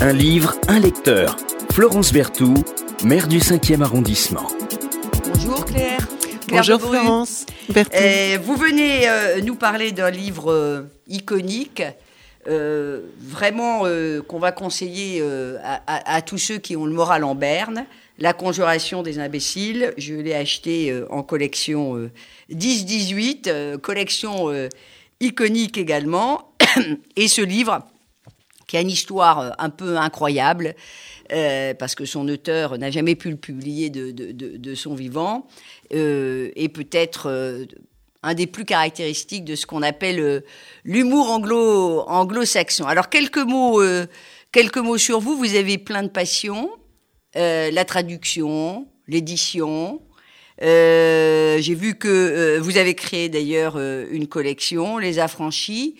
Un livre, un lecteur. Florence Berthoud, maire du 5e arrondissement. Bonjour Claire. Bonjour Florence. Euh, vous venez euh, nous parler d'un livre euh, iconique, vraiment qu'on va conseiller à, à, tous ceux qui ont le moral en berne. La conjuration des imbéciles. Je l'ai acheté en collection 10-18, collection iconique également. Et ce livre, qui a une histoire un peu incroyable, euh, parce que son auteur n'a jamais pu le publier de, de, son vivant, euh, et peut-être euh, un des plus caractéristiques de ce qu'on appelle euh, l'humour anglo, anglo-saxon. Alors quelques mots, quelques mots sur vous. Vous avez plein de passions, la traduction, l'édition. J'ai vu que vous avez créé d'ailleurs une collection, Les Affranchis.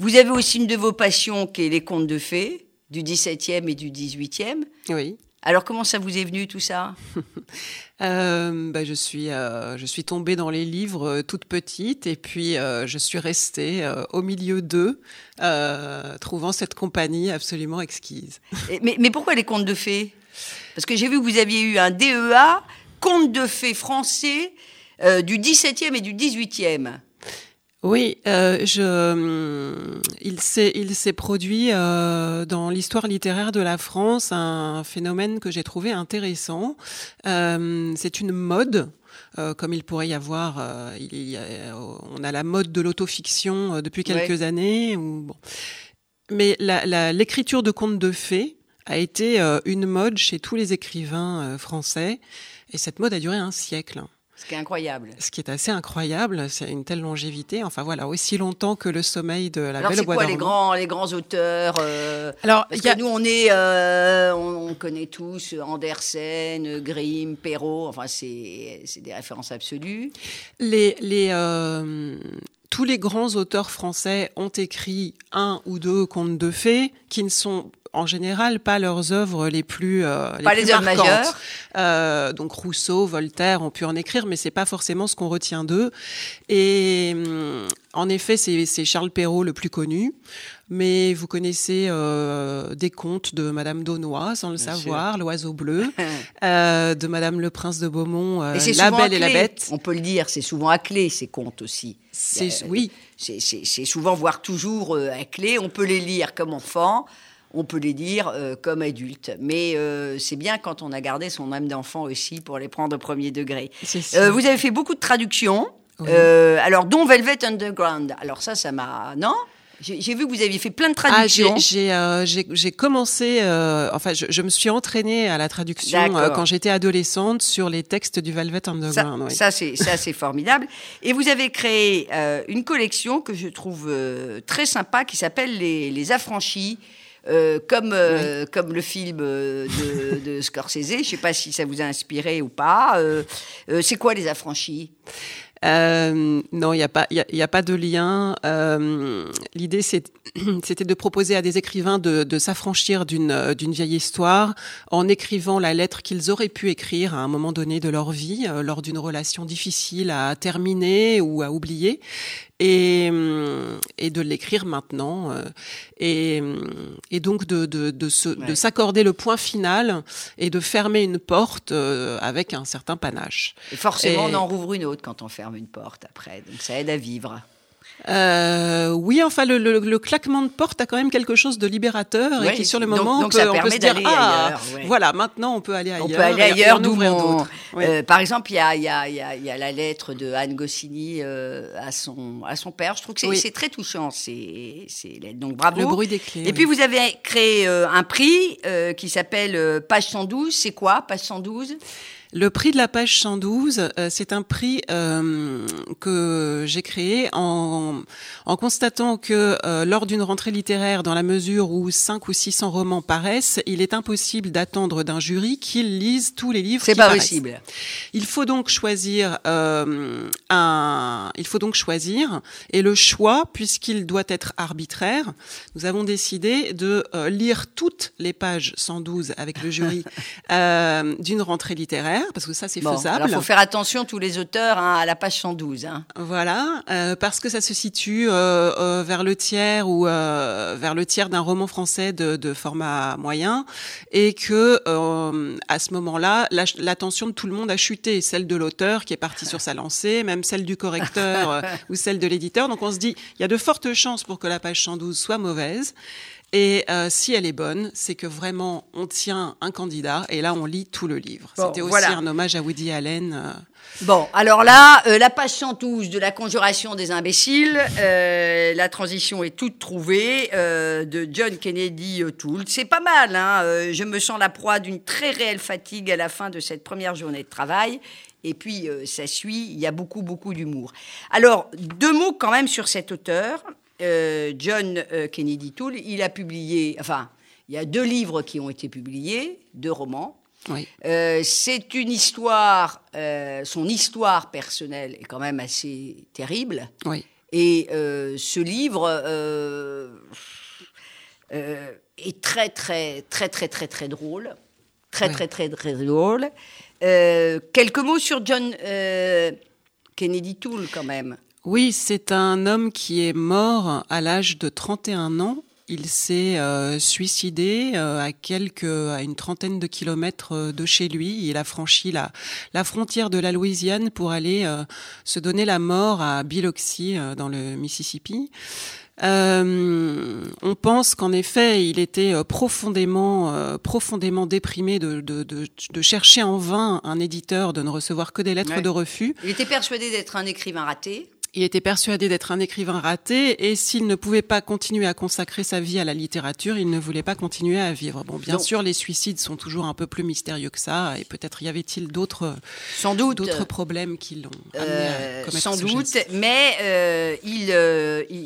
Vous avez aussi une de vos passions qui est les contes de fées du 17e et du 18e. Oui. Alors comment ça vous est venu tout ça? Euh, bah, je suis euh, je suis tombée dans les livres euh, toute petite et puis je suis restée au milieu d'eux, trouvant cette compagnie absolument exquise. mais, mais pourquoi les contes de fées? Parce que j'ai vu que vous aviez eu un DEA contes de fées français du 17e et du 18e. Oui, euh, je, hum, il s'est il s'est produit euh, dans l'histoire littéraire de la France un phénomène que j'ai trouvé intéressant. Euh, c'est une mode. Euh, comme il pourrait y avoir, euh, il on a la mode de l'autofiction euh, depuis quelques années. Ou, bon. Mais l'écriture la, de contes de fées a été une mode chez tous les écrivains français, et cette mode a duré un siècle. Ce qui est incroyable. Ce qui est assez incroyable, c'est une telle longévité. Enfin voilà, aussi longtemps que le sommeil de la Alors, Belle au Bois quoi les grands, les grands auteurs euh, Alors, parce que nous on est, euh, on, connaît tous Andersen, Grimm, Perrault. Enfin c'est des références absolues. Les les euh, tous les grands auteurs français ont écrit un ou deux contes de fées qui ne sont en général pas leurs œuvres les plus euh, les pas plus les œuvres majeures. Euh, donc Rousseau, Voltaire ont pu en écrire, mais c'est pas forcément ce qu'on retient d'eux. Et hum, en effet, c'est Charles Perrault le plus connu. Mais vous connaissez euh, des contes de Madame Daunois, sans le savoir, L'Oiseau Bleu, euh, de Madame Le Prince de Beaumont, euh, La Belle et la Bête. On peut le dire, c'est souvent à clé ces contes aussi. C'est oui. C'est souvent, voire toujours à clé. On peut les lire comme enfant on peut les dire euh, comme adultes. Mais euh, c'est bien quand on a gardé son âme d'enfant aussi pour les prendre au premier degré. Euh, vous avez fait beaucoup de traductions. alors, dont Velvet Underground. Alors ça, ça m'a... Non? J'ai vu que vous aviez fait plein de ah, traductions. Ah, j'ai commencé, enfin, je, je, me suis entraînée à la traduction quand j'étais adolescente sur les textes du Velvet Underground. Ça, oui. ça c'est formidable. Et vous avez créé une collection que je trouve très sympa qui s'appelle les, les Affranchis. Euh, comme, euh, comme le film euh, de, de Scorsese. Je ne sais pas si ça vous a inspiré ou pas. c'est quoi les affranchis? Euh, non, il n'y a pas, y, a, pas de lien. Euh, L'idée, c'était de proposer à des écrivains de, de s'affranchir d'une d'une vieille histoire en écrivant la lettre qu'ils auraient pu écrire à un moment donné de leur vie, euh, lors d'une relation difficile à terminer ou à oublier, et, et de l'écrire maintenant, euh, et, et donc de, de, de, de s'accorder le point final et de fermer une porte euh, avec un certain panache. Et forcément, on en rouvre une autre quand on ferme une porte après, donc ça aide à vivre. Euh, oui, enfin, le, le, le, claquement de porte a quand même quelque chose de libérateur et qui, sur le moment, donc, on, peut, on peut se dire ah, ailleurs, voilà, maintenant on peut aller ailleurs. On peut aller ailleurs, d'ouvrir d'autres. Euh, par exemple, il y a, y, a, y, a, y a, la lettre de Anne Goscinny euh, à son à son père. Je trouve que c'est très touchant. C'est donc bravo. Le bruit des clés. Et puis vous avez créé euh, un prix euh, qui s'appelle euh, Page 112. C'est quoi, Page 112 le prix de la page 112, euh, c'est un prix euh, que j'ai créé en, en, constatant que euh, lors d'une rentrée littéraire, dans la mesure où 5 ou 600 romans paraissent, il est impossible d'attendre d'un jury qu'il lise tous les livres. C'est pas possible. Il faut donc choisir un. Il faut donc choisir et le choix, puisqu'il doit être arbitraire, nous avons décidé de lire toutes les pages 112 avec le jury d'une rentrée littéraire parce que ça c'est Bon, faisable. alors faut faire attention tous les auteurs hein, à la page 112. Hein. Voilà, euh, parce que ça se situe euh, euh, vers le tiers ou vers le tiers d'un roman français de, de format moyen, et que à ce moment-là, la- l'attention de tout le monde a chuté, celle de l'auteur qui est parti sur sa lancée, même celle du correcteur ou celle de l'éditeur. Donc on se dit, il y a de fortes chances pour que la page 112 soit mauvaise. Et euh, si elle est bonne, c'est que vraiment on tient un candidat et là on lit tout le livre. Bon, C'était aussi voilà. un hommage à Woody Allen. euh, Bon, alors là, euh, la page 112 de la conjuration des imbéciles, euh, la transition est toute trouvée euh, de John Kennedy O'Toole. C'est pas mal, hein, euh, je me sens la proie d'une très réelle fatigue à la fin de cette première journée de travail. Et puis, euh, ça suit, il y a beaucoup, beaucoup d'humour. Alors, deux mots quand même sur cet auteur, euh, John euh, Kennedy Toole. Il a publié, enfin, il y a deux livres qui ont été publiés, deux romans. oui. Euh, c'est une histoire, euh, son histoire personnelle est quand même assez terrible. Oui. Et ce livre est très, très, très, très, très, très drôle. Très, très, très, très drôle. Quelques mots sur John Kennedy Toole, quand même. Oui, c'est un homme qui est mort à l'âge de 31 ans. Il s'est euh, suicidé euh, à quelques, à une trentaine de kilomètres euh, de chez lui. Il a franchi la, la frontière de la Louisiane pour aller euh, se donner la mort à Biloxi euh, dans le Mississippi. Euh, on pense qu'en effet, il était euh, profondément, euh, profondément déprimé de, de, de, de chercher en vain un éditeur, de ne recevoir que des lettres Ouais. de refus. Il était persuadé d'être un écrivain raté. Il était persuadé d'être un écrivain raté et s'il ne pouvait pas continuer à consacrer sa vie à la littérature, il ne voulait pas continuer à vivre. Bon, bien sûr, les suicides sont toujours un peu plus mystérieux que ça et peut-être y avait-il d'autres Sans doute. d'autres problèmes qui l'ont amené Euh, à commettre sans ce doute, geste. mais euh, il, euh, il,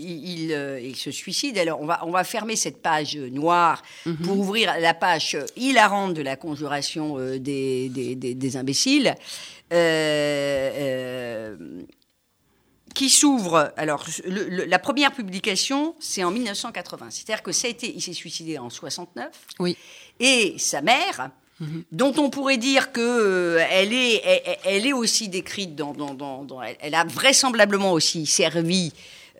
il, euh, il se suicide. Alors, on va, on va fermer cette page noire Mhm. pour ouvrir la page hilarante de la conjuration euh, des, des, des- des imbéciles. Qui s'ouvre. Alors, le- le- la première publication, c'est en 1980. C'est-à-dire que ça a été, il s'est suicidé en 69. Oui. Et sa mère, dont on pourrait dire que euh, elle est, elle, elle est aussi décrite dans, dans, dans- dans- elle, a vraisemblablement aussi servi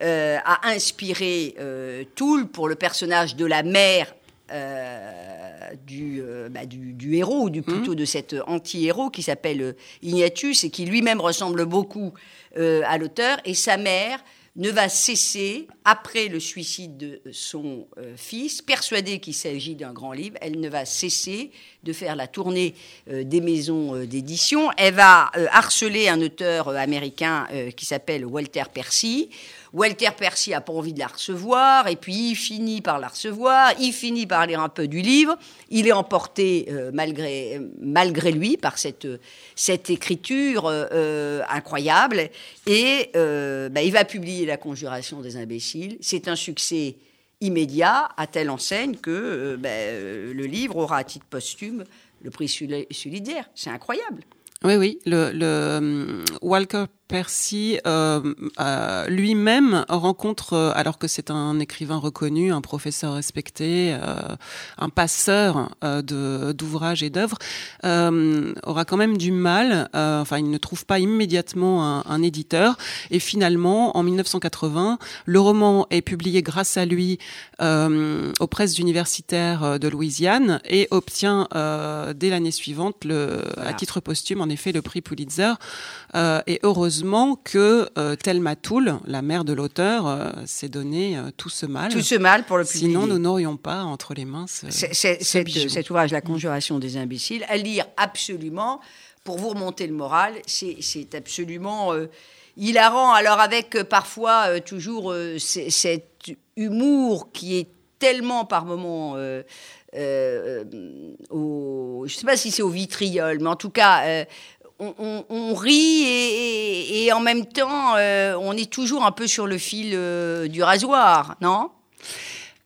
euh, à inspirer euh, Toole pour le personnage de la mère. Euh, du, euh, bah, du, du héros, ou du plutôt de cet anti-héros qui s'appelle euh, Ignatius et qui lui-même ressemble beaucoup euh, à l'auteur. Et sa mère ne va cesser, après le suicide de son euh, fils, persuadée qu'il s'agit d'un grand livre, elle ne va cesser de faire la tournée euh, des maisons euh, d'édition. Elle va euh, harceler un auteur américain qui s'appelle Walter Percy. Walter Percy n'a pas envie de la recevoir, et puis il finit par la recevoir, il finit par lire un peu du livre, il est emporté malgré, malgré lui par cette, cette écriture incroyable, et bah, il va publier La Conjuration des imbéciles. C'est un succès immédiat, à telle enseigne que euh, bah, euh, le livre aura à titre posthume le prix Sul- Sullier. C'est incroyable. Oui, oui. Le, le hum, Walker Percy euh, euh, lui-même rencontre, euh, alors que c'est un écrivain reconnu, un professeur respecté, un passeur de d'ouvrages et d'œuvres, aura quand même du mal. enfin, il ne trouve pas immédiatement un, un éditeur. Et finalement, en 1980, le roman est publié grâce à lui aux presses universitaires de Louisiane et obtient dès l'année suivante, le, Voilà. à titre posthume, en effet, le prix Pulitzer. Et heureusement que euh, Thelma Toole, la mère de l'auteur, euh, s'est donné euh, tout ce mal. Tout ce mal pour le publier. Sinon, nous n'aurions pas entre les mains ce, cet ouvrage, La Conjuration des imbéciles, à lire absolument pour vous remonter le moral. C'est absolument euh, hilarant. Alors avec parfois toujours cet humour qui est tellement par moments... euh, au, je ne sais pas si c'est au vitriol, mais en tout cas, euh, on, rit et, en même temps, euh, on est toujours un peu sur le fil euh, du rasoir, non?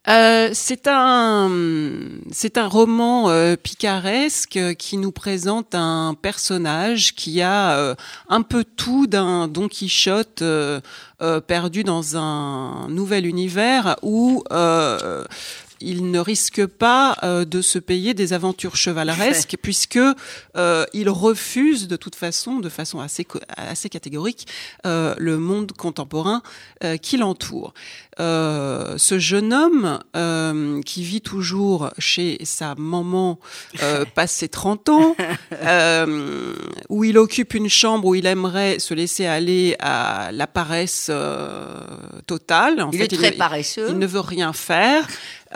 Euh, c'est un un roman picaresque qui nous présente un personnage qui a un peu tout d'un Don Quichotte perdu dans un nouvel univers où il ne risque pas de se payer des aventures chevaleresques puisque il refuse de toute façon, de façon assez assez catégorique, le monde contemporain qui l'entoure. ce jeune homme qui vit toujours chez sa maman passé 30 ans, où il occupe une chambre où il aimerait se laisser aller à la paresse totale. En il est très paresseux. Il ne veut rien faire.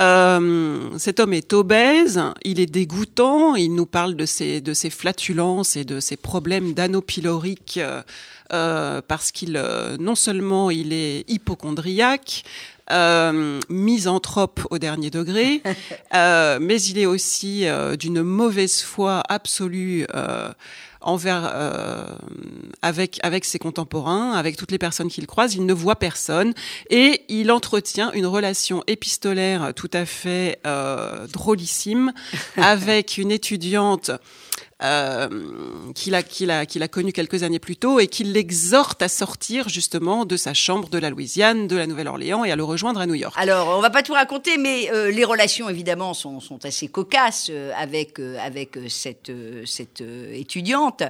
Euh, cet homme est obèse, il est dégoûtant, il nous parle de ses, de ses flatulences et de ses problèmes d'anneau pylorique euh, euh, parce qu'il, euh, non seulement il est hypochondriaque, euh, misanthrope au dernier degré, euh, mais il est aussi euh, d'une mauvaise foi absolue envers avec avec ses contemporains, avec toutes les personnes qu'il croise. Il ne voit personne et il entretient une relation épistolaire tout à fait drôlissime avec une étudiante euh, qu'il a, qu'il a, qu'il a connu quelques années plus tôt et qui l'exhorte à sortir justement de sa chambre de la Louisiane, de la Nouvelle-Orléans et à le rejoindre à New York. Alors, on va pas tout raconter, mais euh, les relations évidemment sont, sont assez cocasses euh, avec, cette, cette étudiante.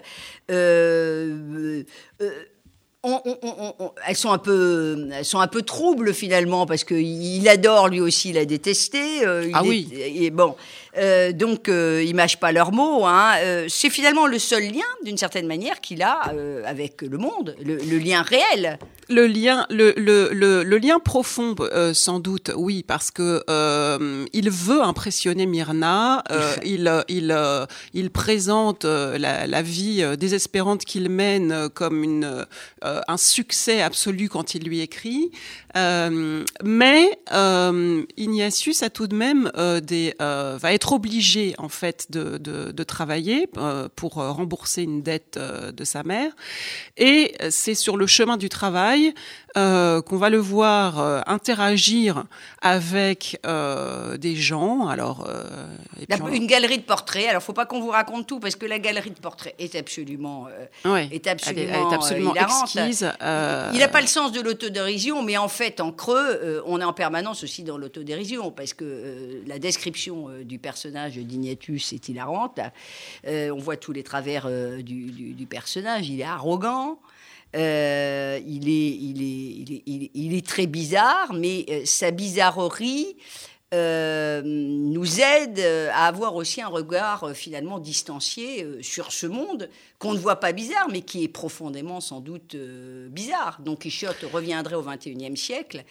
Elles sont un peu, elles sont un peu troubles finalement parce qu'il adore lui aussi la détester. Euh, ah oui. Et bon, euh, donc euh, ils mâchent pas leurs mots. Hein. Euh, c'est finalement le seul lien, d'une certaine manière, qu'il a euh, avec le monde, le, le, lien réel. Le lien, le, le, le lien profond, sans doute, oui, parce que il veut impressionner Myrna. il, il, il présente la, la vie désespérante qu'il mène comme une un succès absolu quand il lui écrit. Mais Ignatius a tout de même des, va être obligé en fait de, de, travailler pour rembourser une dette de sa mère. Et c'est sur le chemin du travail euh, qu'on va le voir euh, interagir avec euh, des gens. Alors, une galerie de portraits. Alors, faut pas qu'on vous raconte tout parce que la galerie de portraits est absolument, est absolument, est absolument exquise. Il n'a pas le sens de l'autodérision, mais en fait, en creux, on est en permanence aussi dans l'autodérision parce que la description du personnage d'Ignatius est hilarante. on voit tous les travers du, du, du personnage. Il est arrogant. Euh, il, est, il, est, il, est, très bizarre, mais euh, sa bizarrerie euh, nous aide à avoir aussi un regard finalement distancié sur ce monde qu'on ne voit pas bizarre, mais qui est profondément sans doute bizarre. Don Quichotte reviendrait au XXIe siècle.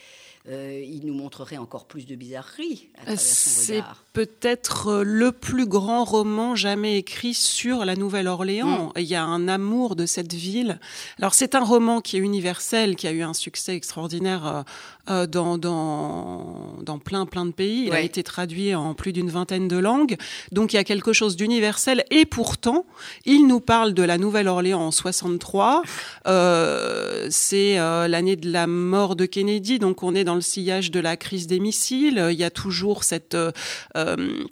Il nous montrerait encore plus de bizarreries à travers son regard peut-être euh, le plus grand roman jamais écrit sur la Nouvelle-Orléans. Mm. Il y a un amour de cette ville. Alors c'est un roman qui est universel, qui a eu un succès extraordinaire euh, euh dans, dans, dans plein plein de pays. Il a été traduit en plus d'une vingtaine de langues. Donc il y a quelque chose d'universel. Et pourtant, il nous parle de la Nouvelle-Orléans en 63. Euh, c'est euh, l'année de la mort de Kennedy. Donc on est dans le sillage de la crise des missiles. Il y a toujours cette euh,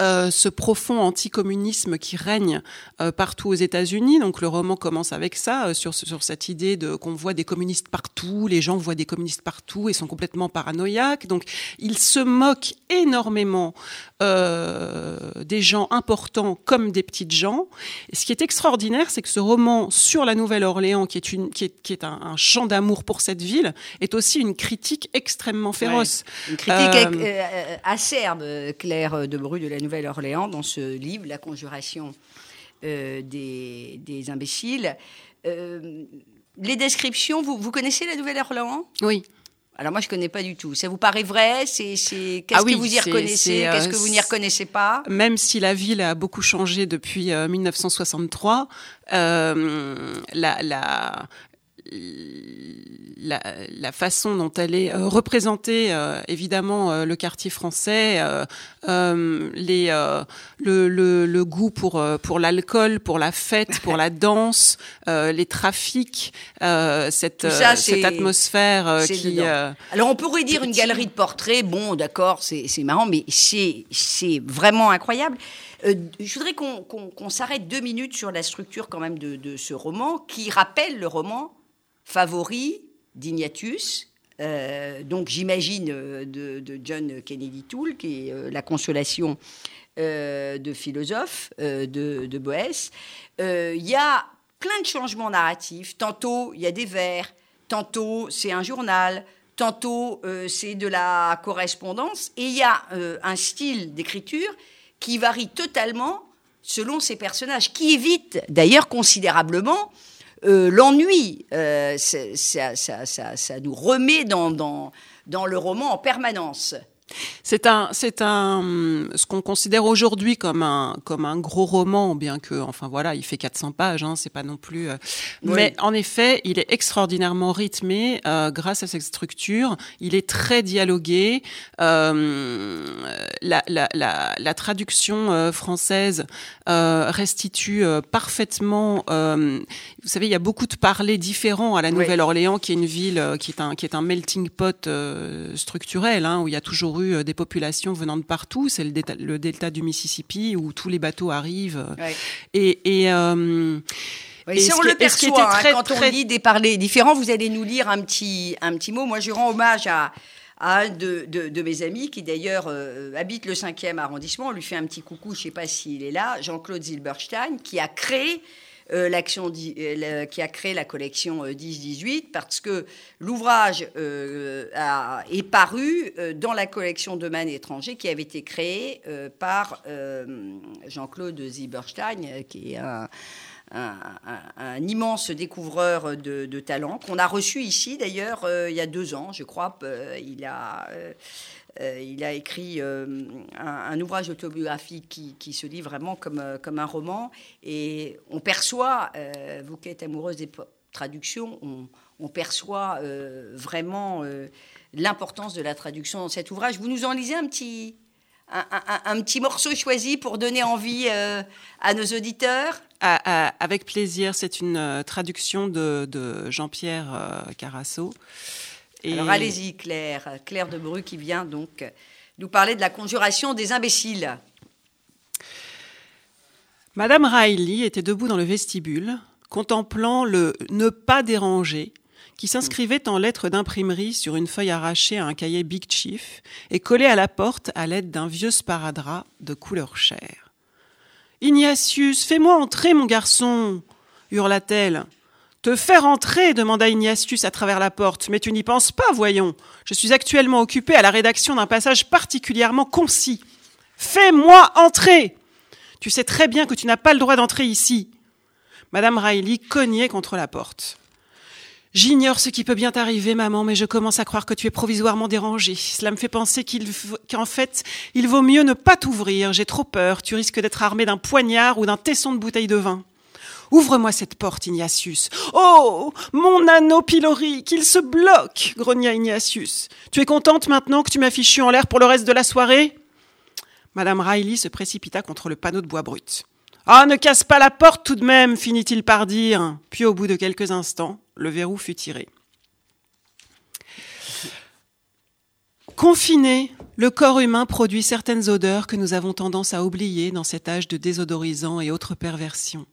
euh, ce profond anticommunisme qui règne euh, partout aux États-Unis. Donc le roman commence avec ça, sur, sur cette idée de qu'on voit des communistes partout, les gens voient des communistes partout et sont complètement paranoïaques. Donc il se moque énormément des gens importants comme des petites gens. Et ce qui est extraordinaire, c'est que ce roman sur la Nouvelle-Orléans, qui est, une, qui est, qui est un, un chant d'amour pour cette ville, est aussi une critique extrêmement féroce. Une critique acerbe, Claire de Bru de la Nouvelle-Orléans dans ce livre, La conjuration euh, des, des, imbéciles. Euh, les descriptions, vous, vous connaissez la Nouvelle-Orléans? Oui. Alors moi je connais pas du tout. Ça vous paraît vrai? C'est qu'est-ce ah que vous y reconnaissez? Qu'est-ce que vous n'y reconnaissez pas? Même si la ville a beaucoup changé depuis 1963, euh, la, la, la, la, façon dont elle est euh, représentée, euh, évidemment, euh, le quartier français, les, le, le, le, goût pour, pour l'alcool, pour la fête, pour la danse, les trafics, cette, cette atmosphère qui... Alors on pourrait dire une galerie de portraits, bon d'accord, c'est marrant, mais c'est vraiment incroyable. je voudrais qu'on s'arrête deux minutes sur la structure quand même de, de ce roman, qui rappelle le roman favori d'Ignatius, donc j'imagine de, de, John Kennedy Toole, qui est la consolation de philosophe de, de Boès. Il y a plein de changements narratifs. Tantôt, il y a des vers, tantôt, c'est un journal, tantôt, euh, c'est de la correspondance. Et il y a euh, un style d'écriture qui varie totalement selon ces personnages, qui évite d'ailleurs considérablement euh, l'ennui. Ça, ça, nous remet dans, dans, dans le roman en permanence. C'est un, c'est un, ce qu'on considère aujourd'hui comme un, comme un gros roman, bien que, enfin voilà, il fait 400 pages, hein, c'est pas non plus. Euh, mais en effet, il est extraordinairement rythmé euh, grâce à cette structure. Il est très dialogué. Euh, la, la, la, la, traduction française restitue parfaitement. vous savez, il y a beaucoup de parlers différents à la Nouvelle-Orléans, qui est une ville qui est un, qui est un melting pot structurel, hein, où il y a toujours euh, des populations venant de partout. C'est le, delta, du Mississippi où tous les bateaux arrivent. Et, et euh, si on le perçoit, hein, quand on lit des parlers différents, vous allez nous lire un petit, un petit mot. Moi, je rends hommage à, un de, mes amis qui d'ailleurs euh, habite le 5e arrondissement. On lui fait un petit coucou, je ne sais pas s'il est là, Jean-Claude Zilberstein, qui a créé euh, l'action euh, qui a créé la collection 10-18 euh, parce que l'ouvrage est paru dans la collection de Man étranger qui avait été créée par Jean-Claude Zieberstein, qui est un, immense découvreur de, de talent qu'on a reçu ici d'ailleurs il y a deux ans, je crois. il a il a écrit euh, un, ouvrage autobiographique qui, se lit vraiment comme, euh, comme un roman. Et on perçoit, vous qui êtes amoureuse des traductions, on, perçoit vraiment l'importance de la traduction dans cet ouvrage. Vous nous en lisez un petit, un, petit morceau choisi pour donner envie à nos auditeurs? Avec plaisir, c'est une traduction de, de Jean-Pierre Carasso. Alors allez-y, Claire, Claire de Bru qui vient donc nous parler de la conjuration des imbéciles. Madame Riley était debout dans le vestibule, contemplant le ne pas déranger qui s'inscrivait en lettres d'imprimerie sur une feuille arrachée à un cahier Big Chief et collé à la porte à l'aide d'un vieux sparadrap de couleur chair. Ignatius, fais-moi entrer, mon garçon hurla-t-elle. Te faire entrer demanda Ignatius à travers la porte. Mais tu n'y penses pas, voyons. Je suis actuellement occupé à la rédaction d'un passage particulièrement concis. Fais-moi entrer Tu sais très bien que tu n'as pas le droit d'entrer ici. Madame Riley cognait contre la porte. J'ignore ce qui peut bien t'arriver, maman, mais je commence à croire que tu es provisoirement dérangée. Cela me fait penser qu'en fait, il vaut mieux ne pas t'ouvrir. J'ai trop peur. Tu risques d'être armé d'un poignard ou d'un tesson de bouteille de vin. Ouvre-moi cette porte, Ignatius. Oh, mon anneau pilori, qu'il se bloque, grogna Ignatius. Tu es contente maintenant que tu m'as fichu en l'air pour le reste de la soirée? Madame Riley se précipita contre le panneau de bois brut. Ah, ne casse pas la porte tout de même, finit-il par dire. Puis au bout de quelques instants, le verrou fut tiré. Confiné, le corps humain produit certaines odeurs que nous avons tendance à oublier dans cet âge de désodorisants et autres perversions.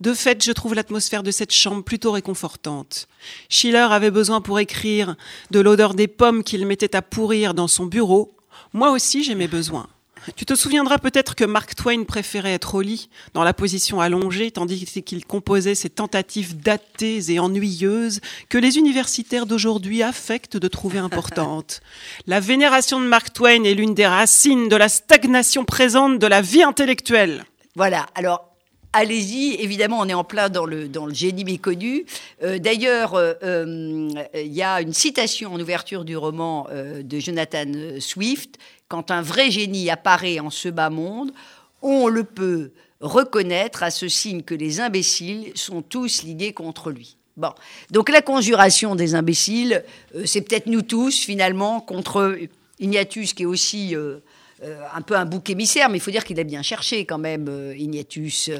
De fait, je trouve l'atmosphère de cette chambre plutôt réconfortante. Schiller avait besoin pour écrire de l'odeur des pommes qu'il mettait à pourrir dans son bureau. Moi aussi, j'ai mes besoins. Tu te souviendras peut-être que Mark Twain préférait être au lit, dans la position allongée, tandis qu'il composait ces tentatives datées et ennuyeuses que les universitaires d'aujourd'hui affectent de trouver importantes. La vénération de Mark Twain est l'une des racines de la stagnation présente de la vie intellectuelle. Voilà, alors allez-y. Évidemment, on est en plein dans le, dans le génie méconnu. Euh, d'ailleurs, euh, euh, il y a une citation en ouverture du roman de Jonathan Swift. Quand un vrai génie apparaît en ce bas monde, on le peut reconnaître à ce signe que les imbéciles sont tous ligués contre lui. Bon, donc la conjuration des imbéciles, c'est peut-être nous tous finalement contre Ignatius qui est aussi un peu un bouc émissaire, mais il faut dire qu'il a bien cherché quand même, euh, Ignatius. Euh.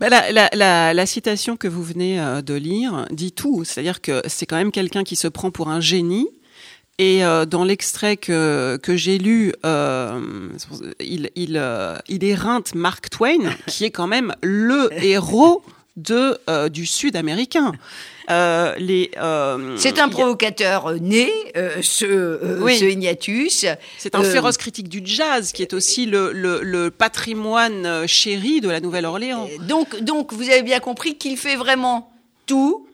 Bah, la, citation que vous venez de lire dit tout, c'est-à-dire que c'est quand même quelqu'un qui se prend pour un génie. Et dans l'extrait que, que j'ai lu, il, il, il éreinte Mark Twain, qui est quand même le héros de, du Sud américain. Les, c'est un provocateur né, ce, oui. ce Ignatius. C'est un féroce critique du jazz qui est aussi le, le, le patrimoine chéri de la Nouvelle-Orléans. Donc, donc, vous avez bien compris qu'il fait vraiment tout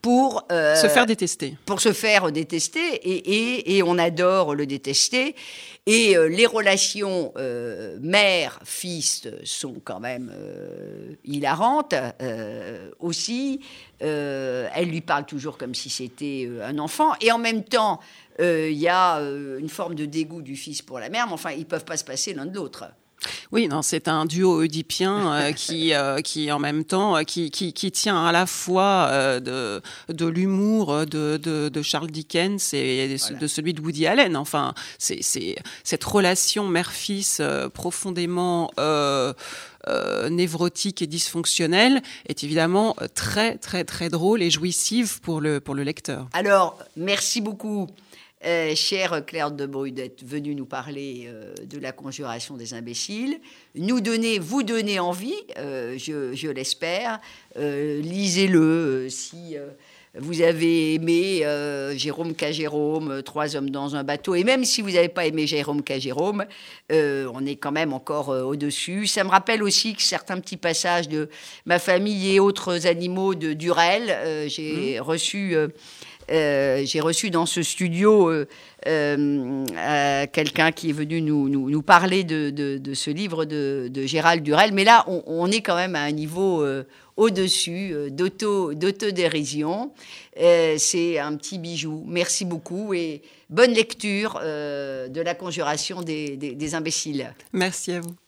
pour se faire détester. Pour se faire détester, et, et, et on adore le détester. Et euh, les relations euh, mère-fils sont quand même euh, hilarantes aussi. elle lui parle toujours comme si c'était un enfant. Et en même temps, il y a une forme de dégoût du fils pour la mère, mais enfin, ils ne peuvent pas se passer l'un de l'autre. Oui, non, c'est un duo oedipien euh, qui, euh, qui en même temps, euh, qui, qui, qui, tient à la fois de, de l'humour de, de, de, Charles Dickens et de celui de Woody Allen. Enfin, c'est cette relation mère-fils profondément névrotique et dysfonctionnelle est évidemment très très très drôle et jouissive pour le pour le lecteur. Alors, merci beaucoup euh, chère Claire de Bruy, d'être venue nous parler euh, de la conjuration des imbéciles, nous donner, vous donner envie, euh, je, l'espère. Lisez-le si vous avez aimé Jérôme K. Jérôme, Trois hommes dans un bateau, et même si vous n'avez pas aimé Jérôme K. Jérôme, on est quand même encore au-dessus. Ça me rappelle aussi que certains petits passages de ma famille et autres animaux de Durel. J'ai mmh. reçu euh, j'ai reçu dans ce studio euh, euh, quelqu'un qui est venu nous, nous, parler de, de, ce livre de, Gérald Durel. Mais là, on, est quand même à un niveau au-dessus d'autodérision. C'est un petit bijou. Merci beaucoup et bonne lecture de la conjuration des, des imbéciles. Merci à vous.